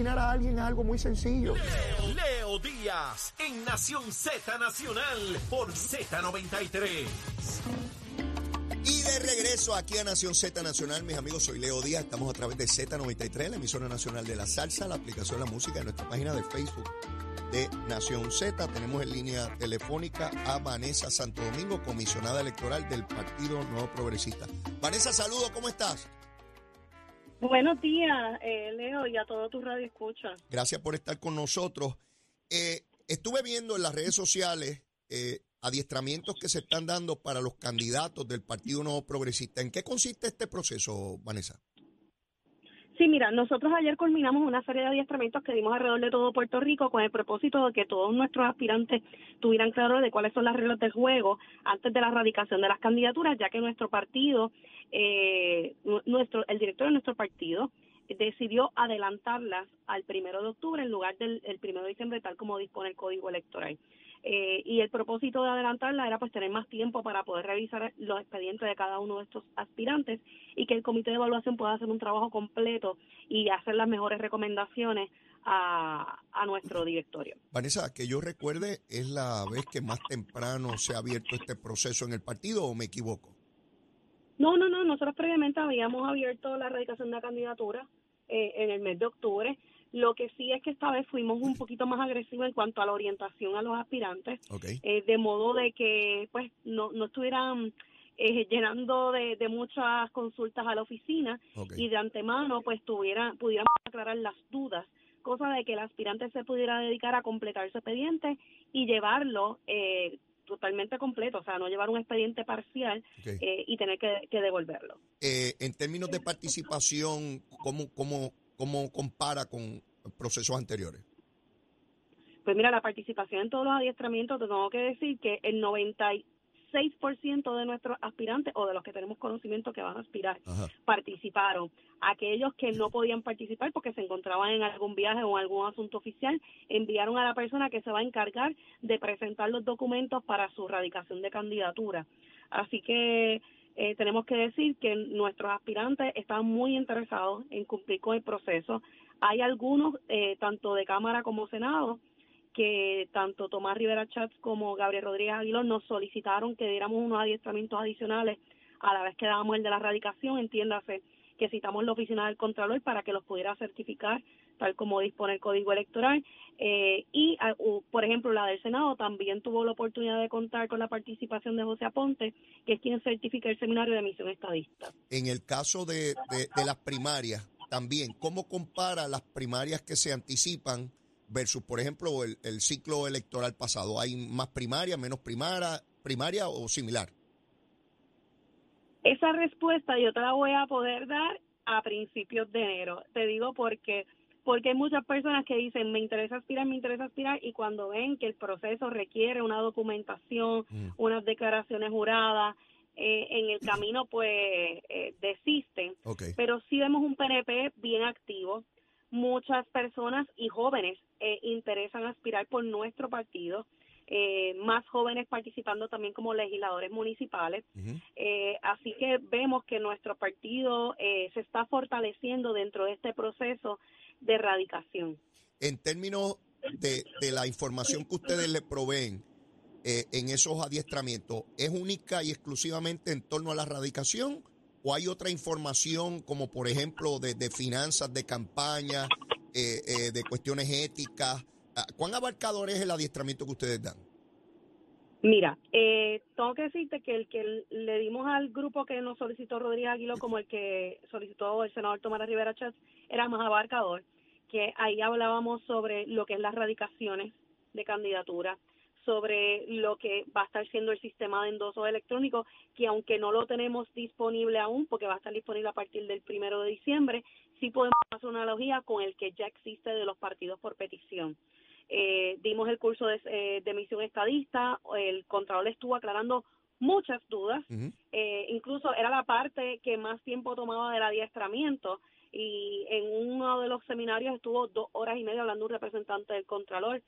asesinar a alguien es algo muy sencillo. Leo, Leo Díaz en Nación Z Nacional por Z93. Y de regreso aquí a Nación Z Nacional, mis amigos, soy Leo Díaz, estamos a través de Z93, la emisora nacional de la salsa, la aplicación de la música en nuestra página de Facebook de Nación Z. Tenemos en línea telefónica a Vanessa Santo Domingo, comisionada electoral del Partido Nuevo Progresista. Vanessa, saludo, ¿cómo estás? Buenos días, eh, Leo, y a todo tu radio escucha. Gracias por estar con nosotros. Eh, estuve viendo en las redes sociales eh, adiestramientos que se están dando para los candidatos del Partido Nuevo Progresista. ¿En qué consiste este proceso, Vanessa? Sí, mira, nosotros ayer culminamos una serie de adiestramientos que dimos alrededor de todo Puerto Rico con el propósito de que todos nuestros aspirantes tuvieran claro de cuáles son las reglas del juego antes de la erradicación de las candidaturas, ya que nuestro partido, eh, nuestro, el director de nuestro partido decidió adelantarlas al primero de octubre en lugar del el primero de diciembre, tal como dispone el Código Electoral. Eh, y el propósito de adelantarla era pues tener más tiempo para poder revisar los expedientes de cada uno de estos aspirantes y que el comité de evaluación pueda hacer un trabajo completo y hacer las mejores recomendaciones a, a nuestro directorio. Vanessa, que yo recuerde, ¿es la vez que más temprano se ha abierto este proceso en el partido o me equivoco? No, no, no, nosotros previamente habíamos abierto la erradicación de la candidatura eh, en el mes de octubre. Lo que sí es que esta vez fuimos un poquito más agresivos en cuanto a la orientación a los aspirantes, eh, de modo de que pues no, no estuvieran eh, llenando de, de, muchas consultas a la oficina y de antemano pues tuviera, pudiéramos aclarar las dudas, cosa de que el aspirante se pudiera dedicar a completar su expediente y llevarlo eh, totalmente completo, o sea, no llevar un expediente parcial eh, y tener que, que devolverlo. Eh, en términos de participación, ¿cómo, cómo, cómo compara con procesos anteriores? Pues mira, la participación en todos los adiestramientos, te tengo que decir que el 96% de nuestros aspirantes o de los que tenemos conocimiento que van a aspirar participaron. Aquellos que no podían participar porque se encontraban en algún viaje o en algún asunto oficial, enviaron a la persona que se va a encargar de presentar los documentos para su radicación de candidatura. Así que eh, tenemos que decir que nuestros aspirantes están muy interesados en cumplir con el proceso. Hay algunos, eh, tanto de Cámara como Senado, que tanto Tomás Rivera Chats como Gabriel Rodríguez Aguilón nos solicitaron que diéramos unos adiestramientos adicionales a la vez que dábamos el de la radicación, entiéndase que citamos la oficina del Contralor para que los pudiera certificar tal como dispone el Código Electoral. Eh, y, por ejemplo, la del Senado también tuvo la oportunidad de contar con la participación de José Aponte, que es quien certifica el seminario de emisión estadista. En el caso de, de las primarias, también, ¿cómo compara las primarias que se anticipan versus, por ejemplo, el, el ciclo electoral pasado? ¿Hay más primaria, menos primaria, primaria o similar? Esa respuesta yo te la voy a poder dar a principios de enero. Te digo porque porque hay muchas personas que dicen me interesa aspirar, me interesa aspirar y cuando ven que el proceso requiere una documentación, mm. unas declaraciones juradas, eh, en el camino pues eh, desisten. Pero sí vemos un PNP bien activo. Muchas personas y jóvenes eh, interesan aspirar por nuestro partido. Eh, más jóvenes participando también como legisladores municipales. eh, así que vemos que nuestro partido eh, se está fortaleciendo dentro de este proceso de erradicación. En términos de, de la información que ustedes le proveen eh, en esos adiestramientos, ¿es única y exclusivamente en torno a la erradicación? ¿O hay otra información como por ejemplo de, de finanzas, de campaña, eh, eh, de cuestiones éticas? Ah, ¿Cuán abarcador es el adiestramiento que ustedes dan? Mira, eh, tengo que decirte que el que le dimos al grupo que nos solicitó Rodríguez Aguilo como el que solicitó el senador Tomás Rivera Chávez era más abarcador, que ahí hablábamos sobre lo que es las radicaciones de candidatura, sobre lo que va a estar siendo el sistema de endoso electrónico, que aunque no lo tenemos disponible aún, porque va a estar disponible a partir del primero de diciembre, sí podemos hacer una analogía con el que ya existe de los partidos por petición. Eh, dimos el curso de, eh, de emisión estadista, el Contralor estuvo aclarando muchas dudas, eh, incluso era la parte que más tiempo tomaba del adiestramiento y en uno de los seminarios estuvo dos horas y media hablando un representante del Contralor,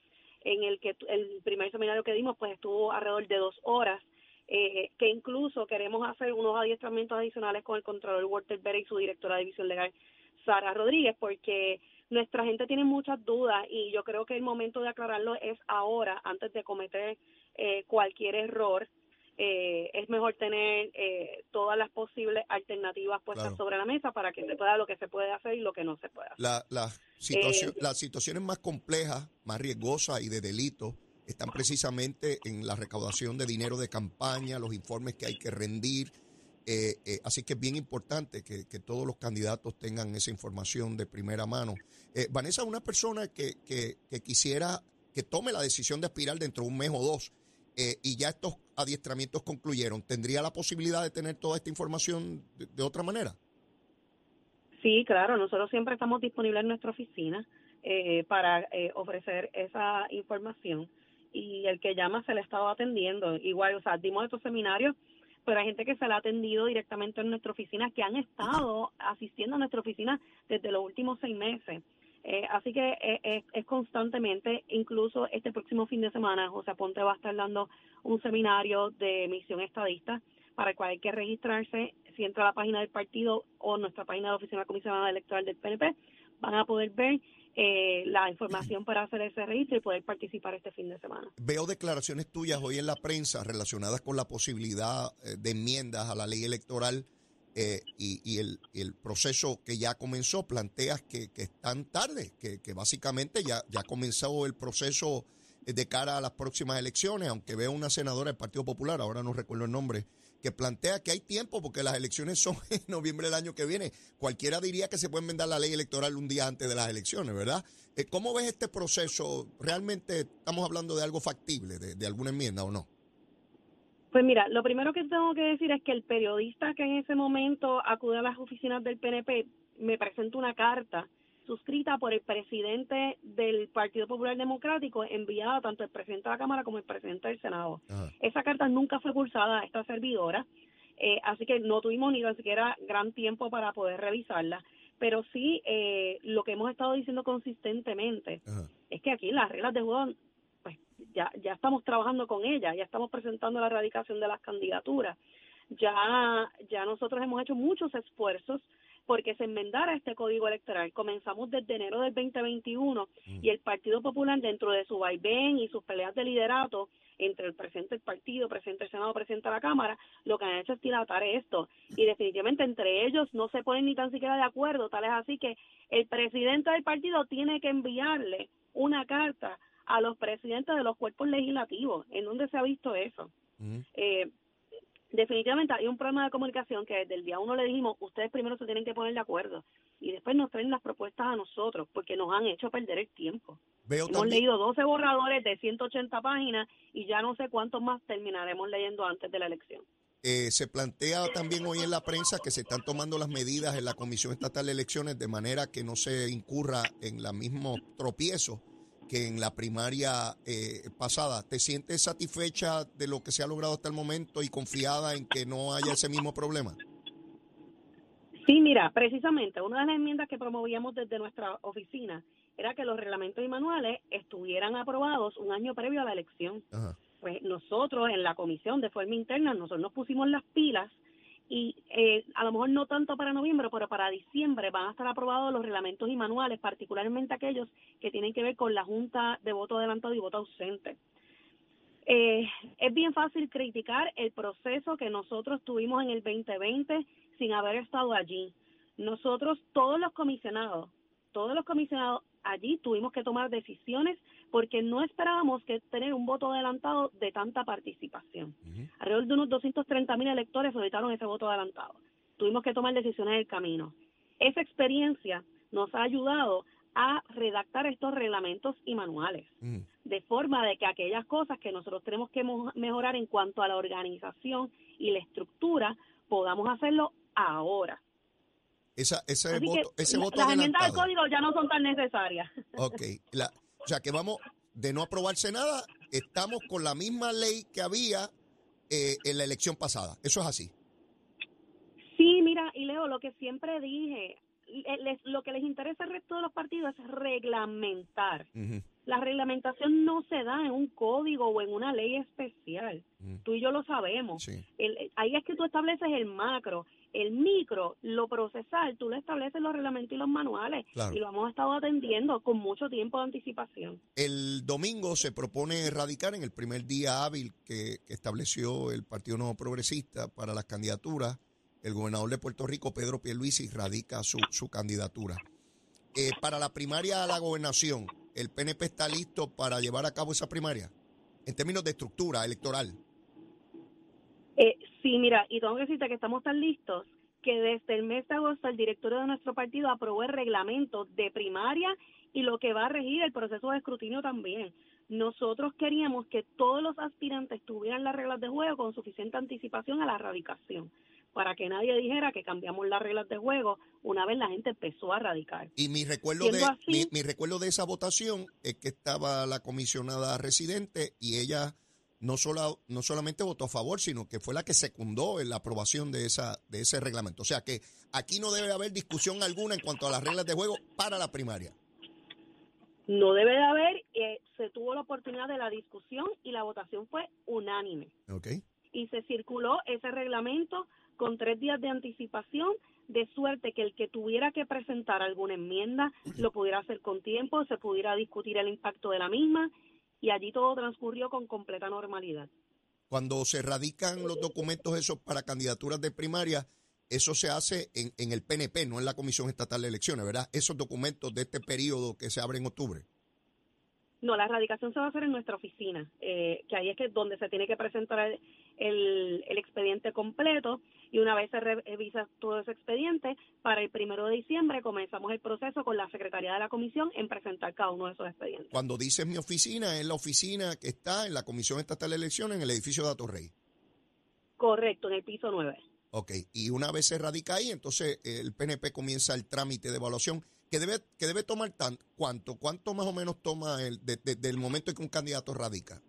en el que el primer seminario que dimos pues estuvo alrededor de dos horas, eh, que incluso queremos hacer unos adiestramientos adicionales con el Contralor Walter Berry y su directora de División Legal, Sara Rodríguez, porque nuestra gente tiene muchas dudas y yo creo que el momento de aclararlo es ahora, antes de cometer eh, cualquier error. Eh, es mejor tener eh, todas las posibles alternativas puestas sobre la mesa para que se pueda lo que se puede hacer y lo que no se puede hacer. La, la situación, las situaciones más complejas, más riesgosas y de delito están precisamente en la recaudación de dinero de campaña, los informes que hay que rendir, eh, eh, así que es bien importante que, todos los candidatos tengan esa información de primera mano. Eh, Vanessa, una persona que, que, quisiera que tome la decisión de aspirar dentro de un mes o dos y ya estos adiestramientos concluyeron, ¿tendría la posibilidad de tener toda esta información de, otra manera? Sí, claro, nosotros siempre estamos disponibles en nuestra oficina para ofrecer esa información y el que llama se le ha estado atendiendo. Igual, o sea, dimos estos seminarios pero hay gente que se la ha atendido directamente en nuestra oficina, que han estado asistiendo a nuestra oficina desde los últimos seis meses. Eh, así que eh, es, constantemente, incluso este próximo fin de semana, José Aponte va a estar dando un seminario de misión estadista para el cual hay que registrarse. Si entra a la página del partido o nuestra página de oficina comisionada electoral del PNP, van a poder ver eh, la información para hacer ese registro y poder participar este fin de semana. Veo declaraciones tuyas hoy en la prensa relacionadas con la posibilidad eh, de enmiendas a la ley electoral eh, y, el, proceso que ya comenzó. Planteas que, están tarde, que, que, básicamente ya, ya comenzó el proceso de cara a las próximas elecciones, aunque veo una senadora del Partido Popular, ahora no recuerdo el nombre, que plantea que hay tiempo porque las elecciones son en noviembre del año que viene. Cualquiera diría que se puede enmendar la ley electoral un día antes de las elecciones, ¿verdad? Eh, ¿Cómo ves este proceso? ¿Realmente estamos hablando de algo factible, de, alguna enmienda o no? Pues mira, lo primero que tengo que decir es que el periodista que en ese momento acude a las oficinas del PNP me presenta una carta suscrita por el presidente del Partido Popular Democrático, enviada tanto el presidente de la Cámara como el presidente del Senado. Esa carta nunca fue cursada a esta servidora, eh, así que no tuvimos ni siquiera gran tiempo para poder revisarla. Pero sí, eh, lo que hemos estado diciendo consistentemente es que aquí las reglas de juego, pues ya, ya estamos trabajando con ellas, ya estamos presentando la erradicación de las candidaturas. Ya, ya nosotros hemos hecho muchos esfuerzos porque se enmendara este código electoral. Comenzamos desde enero del 2021 mm. y el Partido Popular dentro de su vaivén y sus peleas de liderato entre el presidente del partido, presidente del Senado, presidente de la Cámara, lo que han hecho es dilatar esto. Y definitivamente entre ellos no se ponen ni tan siquiera de acuerdo, tal es así que el presidente del partido tiene que enviarle una carta a los presidentes de los cuerpos legislativos. ¿En dónde se ha visto eso? Mm. Eh, definitivamente hay un problema de comunicación que desde el día uno le dijimos, ustedes primero se tienen que poner de acuerdo y después nos traen las propuestas a nosotros porque nos han hecho perder el tiempo. Hemos leído 12 borradores de 180 páginas y ya no sé cuántos más terminaremos leyendo antes de la elección. Eh, se plantea también hoy en la prensa que se están tomando las medidas en la Comisión Estatal de Elecciones de manera que no se incurra en la mismo tropiezo que en la primaria eh, pasada. ¿Te sientes satisfecha de lo que se ha logrado hasta el momento y confiada en que no haya ese mismo problema? Sí, mira, precisamente una de las enmiendas que promovíamos desde nuestra oficina era que los reglamentos y manuales estuvieran aprobados un año previo a la elección. Pues nosotros en la comisión de forma interna, nosotros nos pusimos las pilas y eh, a lo mejor no tanto para noviembre, pero para diciembre van a estar aprobados los reglamentos y manuales, particularmente aquellos que tienen que ver con la Junta de Voto Adelantado y Voto Ausente. Eh, es bien fácil criticar el proceso que nosotros tuvimos en el 2020 sin haber estado allí. Nosotros, todos los comisionados, todos los comisionados allí tuvimos que tomar decisiones porque no esperábamos que tener un voto adelantado de tanta participación. Alrededor de unos 230 mil electores solicitaron ese voto adelantado. Tuvimos que tomar decisiones en el camino. Esa experiencia nos ha ayudado a redactar estos reglamentos y manuales, de forma de que aquellas cosas que nosotros tenemos que mejorar en cuanto a la organización y la estructura, podamos hacerlo ahora. Esa, ese voto, ese voto las enmiendas del código ya no son tan necesarias. Ok, la, o sea que vamos, de no aprobarse nada, estamos con la misma ley que había eh, en la elección pasada. Eso es así. Sí, mira, y Leo, lo que siempre dije, lo que les interesa al resto de los partidos es reglamentar. La reglamentación no se da en un código o en una ley especial. Tú y yo lo sabemos. ahí es que tú estableces el macro El micro, lo procesal, tú lo estableces los reglamentos y los manuales y lo hemos estado atendiendo con mucho tiempo de anticipación. El domingo se propone erradicar en el primer día hábil que, estableció el Partido Nuevo Progresista para las candidaturas. El gobernador de Puerto Rico, Pedro Pierluisi, radica su, su candidatura. Eh, para la primaria a la gobernación, ¿el PNP está listo para llevar a cabo esa primaria? En términos de estructura electoral. Eh, sí, mira, y tengo que decirte que estamos tan listos que desde el mes de agosto el directorio de nuestro partido aprobó el reglamento de primaria y lo que va a regir el proceso de escrutinio también. Nosotros queríamos que todos los aspirantes tuvieran las reglas de juego con suficiente anticipación a la radicación, para que nadie dijera que cambiamos las reglas de juego una vez la gente empezó a radicar. Y mi recuerdo, de, mi recuerdo de esa votación es que estaba la comisionada residente y ella no, solo, no solamente votó a favor, sino que fue la que secundó en la aprobación de, esa, de ese reglamento. O sea que aquí no debe haber discusión alguna en cuanto a las reglas de juego para la primaria. No debe de haber, eh, se tuvo la oportunidad de la discusión y la votación fue unánime. Okay. Y se circuló ese reglamento con tres días de anticipación, de suerte que el que tuviera que presentar alguna enmienda lo pudiera hacer con tiempo, se pudiera discutir el impacto de la misma y allí todo transcurrió con completa normalidad. Cuando se radican los documentos esos para candidaturas de primaria, eso se hace en, en, el PNP, no en la Comisión Estatal de Elecciones, ¿verdad? Esos documentos de este periodo que se abre en octubre. No, la radicación se va a hacer en nuestra oficina, eh, que ahí es que donde se tiene que presentar el, el, expediente completo y una vez se revisa todo ese expediente, para el primero de diciembre comenzamos el proceso con la Secretaría de la Comisión en presentar cada uno de esos expedientes. Cuando dices mi oficina, es la oficina que está en la Comisión Estatal de Elecciones en el edificio de Atorrey. Correcto, en el piso 9. Ok, y una vez se radica ahí, entonces el PNP comienza el trámite de evaluación que debe, que debe tomar tan, cuánto, cuánto más o menos toma el, del momento en que un candidato radica.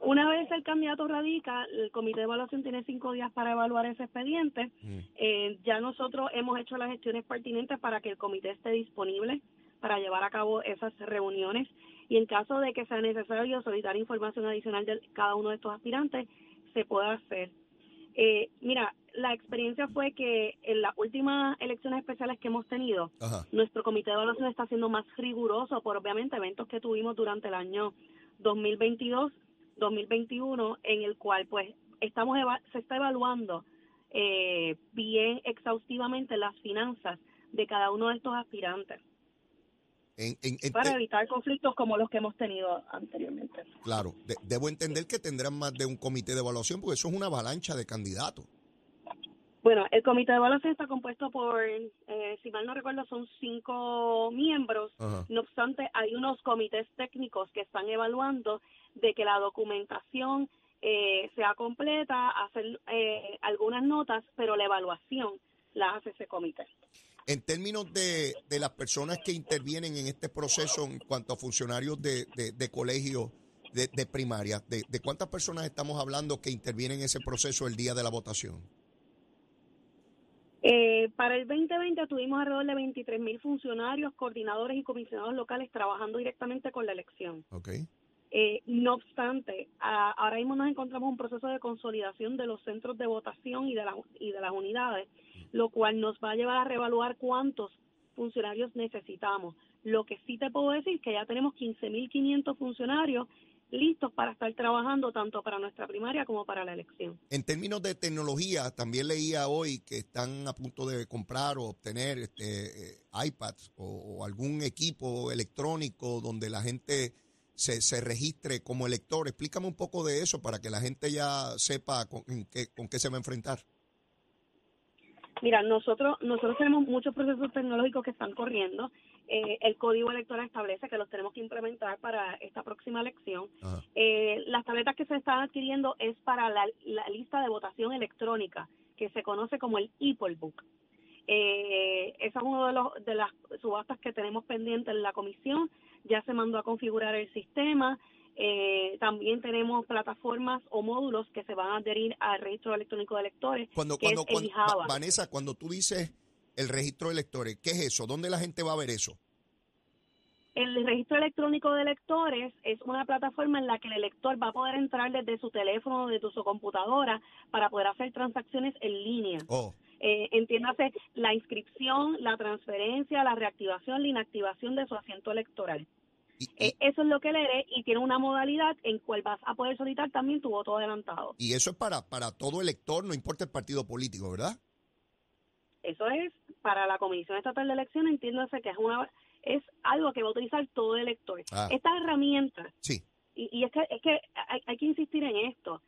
Una vez el candidato radica, el comité de evaluación tiene cinco días para evaluar ese expediente. Mm. Eh, ya nosotros hemos hecho las gestiones pertinentes para que el comité esté disponible para llevar a cabo esas reuniones y en caso de que sea necesario solicitar información adicional de cada uno de estos aspirantes, se pueda hacer. Eh, mira, la experiencia fue que en las últimas elecciones especiales que hemos tenido, nuestro comité de evaluación está siendo más riguroso por obviamente eventos que tuvimos durante el año 2022, 2021, en el cual pues estamos se está evaluando eh, bien exhaustivamente las finanzas de cada uno de estos aspirantes para evitar conflictos como los que hemos tenido anteriormente. Claro, debo entender que tendrán más de un comité de evaluación porque eso es una avalancha de candidatos. Bueno, el comité de evaluación está compuesto por, eh, si mal no recuerdo, son cinco miembros. No obstante, hay unos comités técnicos que están evaluando de que la documentación eh, sea completa, hacer eh, algunas notas, pero la evaluación la hace ese comité. En términos de, de las personas que intervienen en este proceso en cuanto a funcionarios de, de, colegios de, de primaria, de, de cuántas personas estamos hablando que intervienen en ese proceso el día de la votación? Eh, para el 2020 tuvimos alrededor de 23 mil funcionarios, coordinadores y comisionados locales trabajando directamente con la elección. Okay. Eh, no obstante, ahora mismo nos encontramos en un proceso de consolidación de los centros de votación y de, la, y de las unidades, lo cual nos va a llevar a reevaluar cuántos funcionarios necesitamos. Lo que sí te puedo decir es que ya tenemos 15.500 funcionarios listos para estar trabajando tanto para nuestra primaria como para la elección. En términos de tecnología, también leía hoy que están a punto de comprar o obtener este, eh, iPads o, algún equipo electrónico donde la gente se, se registre como elector. Explícame un poco de eso para que la gente ya sepa con, qué, con qué se va a enfrentar. Mira, nosotros nosotros tenemos muchos procesos tecnológicos que están corriendo. Eh, el código electoral establece que los tenemos que implementar para esta próxima elección. Eh, las tabletas que se están adquiriendo es para la, lista de votación electrónica, que se conoce como el e-poll book. Eh, esa es una de, los, de las subastas que tenemos pendientes en la comisión. Ya se mandó a configurar el sistema. Eh, también tenemos plataformas o módulos que se van a adherir al registro electrónico de electores. Cuando, cuando, Vanessa, cuando tú dices el registro de electores, ¿qué es eso? ¿Dónde la gente va a ver eso? El registro electrónico de electores es una plataforma en la que el elector va a poder entrar desde su teléfono, desde su computadora, para poder hacer transacciones en línea. Oh. Eh, entiéndase la inscripción, la transferencia, la reactivación, la inactivación de su asiento electoral. Eh, eso es lo que lee y tiene una modalidad en cual vas a poder solicitar también tu voto adelantado. Y eso es para, para todo elector, no importa el partido político, ¿verdad? Eso es para la Comisión Estatal de Elecciones, entiéndase que es una es algo que va a utilizar todo elector. Ah. Esta herramienta, sí. y, y, es que, es que hay, hay que insistir en esto,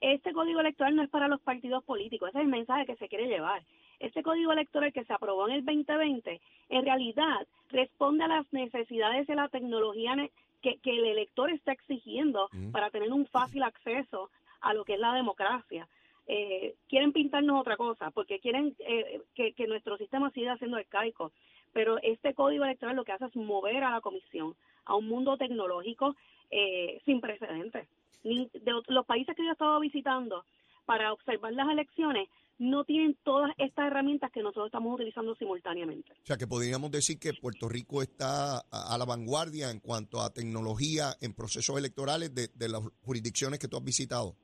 este código electoral no es para los partidos políticos, ese es el mensaje que se quiere llevar. Este código electoral que se aprobó en el 2020, en realidad responde a las necesidades de la tecnología que, el elector está exigiendo mm. para tener un fácil acceso a lo que es la democracia. Eh, quieren pintarnos otra cosa, porque quieren eh, que, nuestro sistema siga siendo arcaico. Pero este código electoral lo que hace es mover a la comisión a un mundo tecnológico eh, sin precedentes de los países que yo he estado visitando para observar las elecciones no tienen todas estas herramientas que nosotros estamos utilizando simultáneamente. O sea, que podríamos decir que Puerto Rico está a, la vanguardia en cuanto a tecnología en procesos electorales de, de las jurisdicciones que tú has visitado.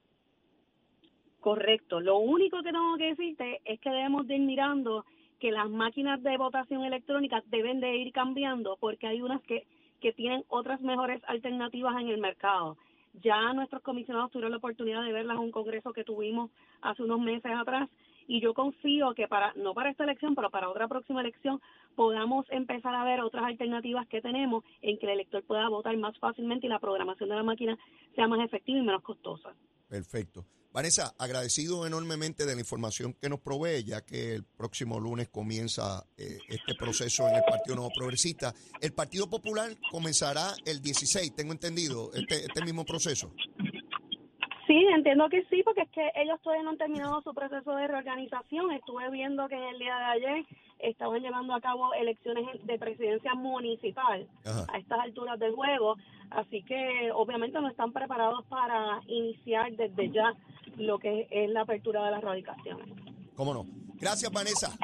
Correcto. Lo único que tengo que decirte es que debemos de ir mirando que las máquinas de votación electrónica deben de ir cambiando porque hay unas que, que tienen otras mejores alternativas en el mercado. Ya nuestros comisionados tuvieron la oportunidad de verlas en un congreso que tuvimos hace unos meses atrás y yo confío que para no para esta elección, pero para otra próxima elección podamos empezar a ver otras alternativas que tenemos en que el elector pueda votar más fácilmente y la programación de la máquina sea más efectiva y menos costosa. Perfecto. Vanessa, agradecido enormemente de la información que nos provee, ya que el próximo lunes comienza eh, este proceso en el Partido Nuevo Progresista. El Partido Popular comenzará el 16, tengo entendido, este, este mismo proceso. Sí, entiendo que sí, porque es que ellos todavía no han terminado su proceso de reorganización. Estuve viendo que en el día de ayer estaban llevando a cabo elecciones de presidencia municipal a estas alturas del juego, así que obviamente no están preparados para iniciar desde ya lo que es la apertura de las radicaciones. ¿Cómo no? Gracias, Vanessa.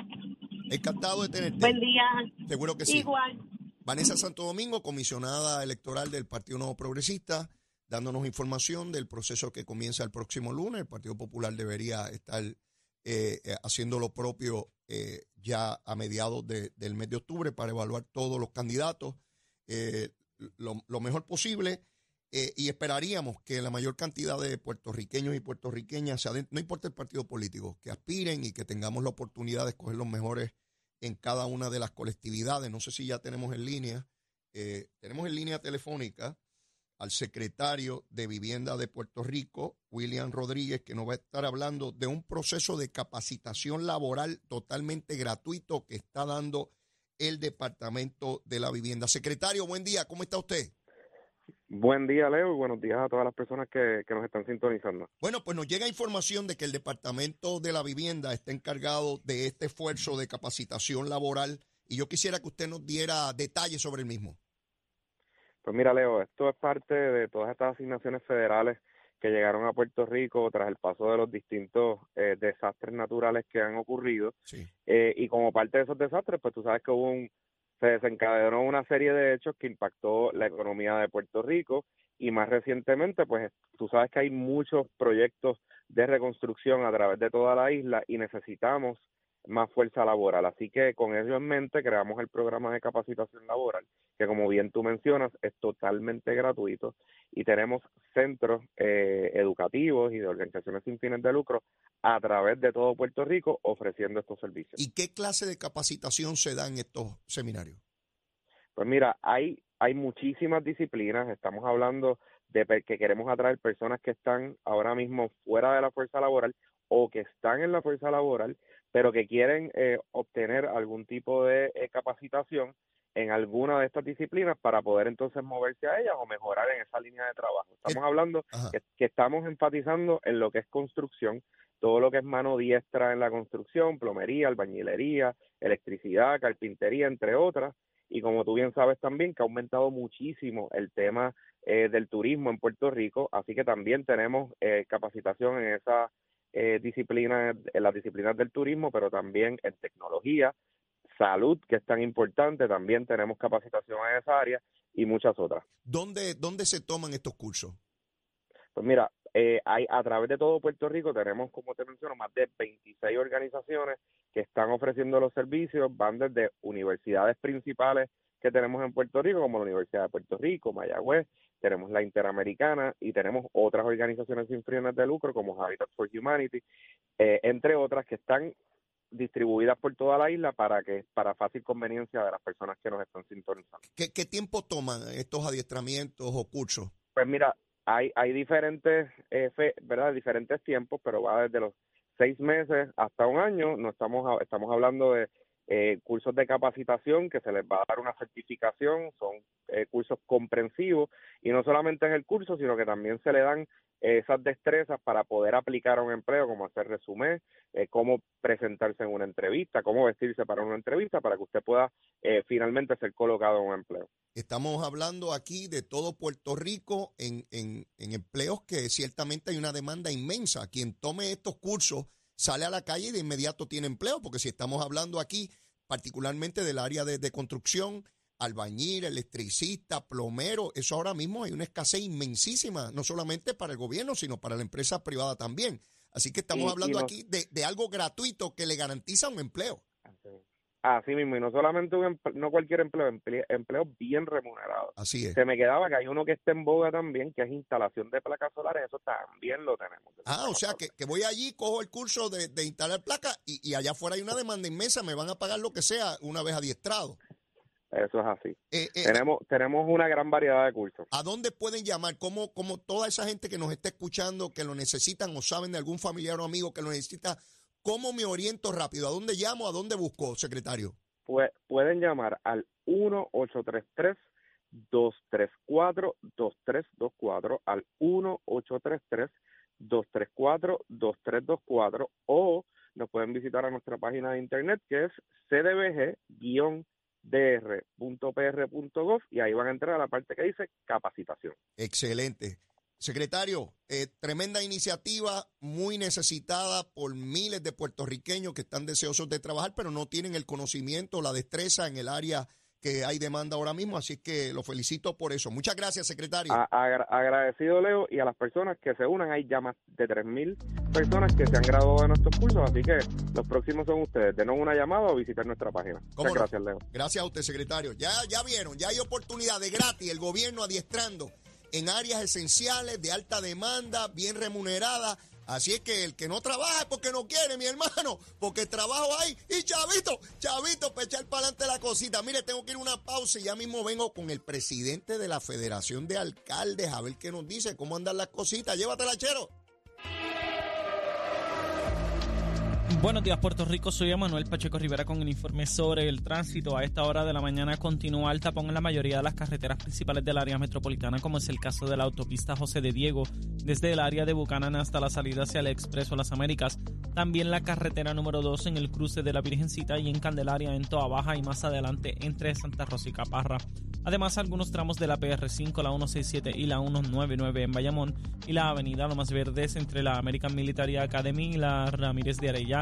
Encantado de tenerte. Buen día. Seguro que sí. Igual. Vanessa Santo Domingo, comisionada electoral del Partido Nuevo Progresista, dándonos información del proceso que comienza el próximo lunes. El Partido Popular debería estar eh, eh, haciendo lo propio eh, ya a mediados del mes de octubre para evaluar todos los candidatos lo, lo, mejor posible. Eh, y esperaríamos que la mayor cantidad de puertorriqueños y puertorriqueñas, no importa el partido político, que aspiren y que tengamos la oportunidad de escoger los mejores en cada una de las colectividades. No sé si ya tenemos en línea, eh, tenemos en línea telefónica al secretario de Vivienda de Puerto Rico, William Rodríguez, que nos va a estar hablando de un proceso de capacitación laboral totalmente gratuito que está dando el Departamento de la Vivienda. Secretario, buen día, ¿cómo está usted? Buen día, Leo, y buenos días a todas las personas que, nos están sintonizando. Bueno, pues nos llega información de que el Departamento de la Vivienda está encargado de este esfuerzo de capacitación laboral y yo quisiera que usted nos diera detalles sobre el mismo. Pues mira, Leo, esto es parte de todas estas asignaciones federales que llegaron a Puerto Rico tras el paso de los distintos eh, desastres naturales que han ocurrido. Sí. Eh, y como parte de esos desastres, pues tú sabes que hubo un se desencadenó una serie de hechos que impactó la economía de Puerto Rico y más recientemente, pues tú sabes que hay muchos proyectos de reconstrucción a través de toda la isla y necesitamos más fuerza laboral. Así que con ello en mente creamos el programa de capacitación laboral, que como bien tú mencionas es totalmente gratuito y tenemos centros eh, educativos y de organizaciones sin fines de lucro a través de todo Puerto Rico ofreciendo estos servicios. ¿Y qué clase de capacitación se da en estos seminarios? Pues mira, hay, hay muchísimas disciplinas, estamos hablando de que queremos atraer personas que están ahora mismo fuera de la fuerza laboral o que están en la fuerza laboral pero que quieren eh, obtener algún tipo de eh, capacitación en alguna de estas disciplinas para poder entonces moverse a ellas o mejorar en esa línea de trabajo. Estamos hablando que, estamos enfatizando en lo que es construcción, todo lo que es mano diestra en la construcción, plomería, albañilería, electricidad, carpintería, entre otras. Y como tú bien sabes también que ha aumentado muchísimo el tema eh, del turismo en Puerto Rico, así que también tenemos capacitación en esa eh, disciplinas, en las disciplinas del turismo, pero también en tecnología, salud, que es tan importante, también tenemos capacitación en esa área y muchas otras. ¿Dónde, dónde se toman estos cursos? Pues mira, eh, hay a través de todo Puerto Rico tenemos, como te menciono, más de 26 organizaciones que están ofreciendo los servicios, van desde universidades principales que tenemos en Puerto Rico, como la Universidad de Puerto Rico, Mayagüez, tenemos la Interamericana y tenemos otras organizaciones sin fines de lucro como Habitat for Humanity, eh, entre otras que están distribuidas por toda la isla para que para fácil conveniencia de las personas que nos están sintonizando. ¿Qué, qué tiempo toman estos adiestramientos o cursos? Pues mira, hay hay diferentes eh, verdad diferentes tiempos, pero va desde los seis meses hasta un año. No estamos estamos hablando de eh, cursos de capacitación que se les va a dar una certificación, son eh, cursos comprensivos y no solamente es el curso, sino que también se le dan esas destrezas para poder aplicar a un empleo, como hacer resumen, eh, cómo presentarse en una entrevista, cómo vestirse para una entrevista, para que usted pueda eh, finalmente ser colocado en un empleo. Estamos hablando aquí de todo Puerto Rico en, en empleos que ciertamente hay una demanda inmensa. Quien tome estos cursos sale a la calle y de inmediato tiene empleo, porque si estamos hablando aquí particularmente del área de, de construcción, albañil, electricista, plomero, eso ahora mismo hay una escasez inmensísima, no solamente para el gobierno, sino para la empresa privada también. Así que estamos hablando aquí de, de, algo gratuito que le garantiza un empleo. Así mismo, y no solamente un no cualquier empleo, empleo, bien remunerado. Así es. Se me quedaba que hay uno que está en boga también, que es instalación de placas solares, eso también lo tenemos. Ah, o sea, que, que, voy allí, cojo el curso de, de instalar placas y, y, allá afuera hay una demanda inmensa, me van a pagar lo que sea una vez adiestrado. Eso es así. Eh, eh, tenemos tenemos una gran variedad de cursos. ¿A dónde pueden llamar? ¿Cómo, cómo toda esa gente que nos está escuchando, que lo necesitan o saben de algún familiar o amigo que lo necesita, cómo me oriento rápido? ¿A dónde llamo? ¿A dónde busco, secretario? Pues, pueden llamar al 1833 234 2324 al 1833 234 2324 o nos pueden visitar a nuestra página de internet que es cdbg- dr.pr.gov y ahí van a entrar a la parte que dice capacitación. Excelente. Secretario, eh, tremenda iniciativa, muy necesitada por miles de puertorriqueños que están deseosos de trabajar, pero no tienen el conocimiento, la destreza en el área que hay demanda ahora mismo, así que lo felicito por eso. Muchas gracias, secretario. agradecido, Leo, y a las personas que se unan, hay ya más de 3.000 personas que se han graduado de nuestros cursos, así que los próximos son ustedes. Denos una llamada o visitar nuestra página. Muchas gracias, Leo. Gracias a usted, secretario. Ya, ya vieron, ya hay oportunidad de gratis, el gobierno adiestrando en áreas esenciales, de alta demanda, bien remunerada Así es que el que no trabaja es porque no quiere, mi hermano, porque trabajo hay. Y chavito, chavito, para echar para adelante la cosita. Mire, tengo que ir a una pausa y ya mismo vengo con el presidente de la Federación de Alcaldes a ver qué nos dice, cómo andan las cositas. Llévatela, chero. Buenos días, Puerto Rico. Soy Emanuel Pacheco Rivera con el informe sobre el tránsito. A esta hora de la mañana continúa el tapón en la mayoría de las carreteras principales del área metropolitana, como es el caso de la autopista José de Diego, desde el área de Bucanan hasta la salida hacia el Expreso Las Américas. También la carretera número 2 en el cruce de la Virgencita y en Candelaria en Toa Baja y más adelante entre Santa Rosa y Caparra. Además, algunos tramos de la PR5, la 167 y la 199 en Bayamón y la avenida Lo Más Verdes entre la American Military Academy y la Ramírez de Arellano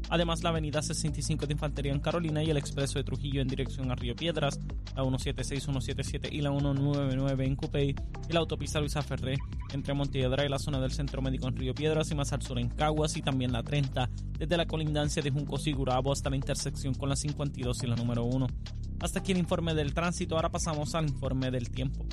Además la avenida 65 de Infantería en Carolina y el expreso de Trujillo en dirección a Río Piedras, la 176, 177 y la 199 en Cupey y la autopista Luisa Ferré entre Montiedra y la zona del Centro Médico en Río Piedras y más al sur en Caguas y también la 30 desde la colindancia de Junco Sigurabo hasta la intersección con la 52 y la número 1. Hasta aquí el informe del tránsito, ahora pasamos al informe del tiempo.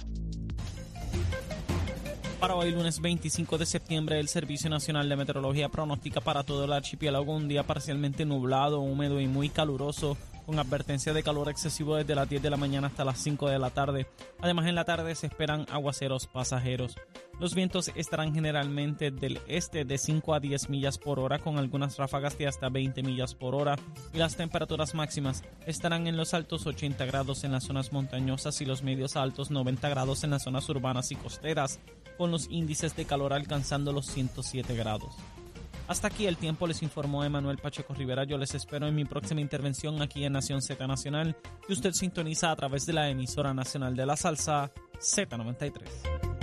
Para hoy, lunes 25 de septiembre, el Servicio Nacional de Meteorología pronostica para todo el archipiélago un día parcialmente nublado, húmedo y muy caluroso con advertencia de calor excesivo desde las 10 de la mañana hasta las 5 de la tarde. Además, en la tarde se esperan aguaceros pasajeros. Los vientos estarán generalmente del este de 5 a 10 millas por hora, con algunas ráfagas de hasta 20 millas por hora, y las temperaturas máximas estarán en los altos 80 grados en las zonas montañosas y los medios altos 90 grados en las zonas urbanas y costeras, con los índices de calor alcanzando los 107 grados. Hasta aquí el tiempo, les informó Emanuel Pacheco Rivera. Yo les espero en mi próxima intervención aquí en Nación Z Nacional, que usted sintoniza a través de la emisora nacional de la salsa Z93.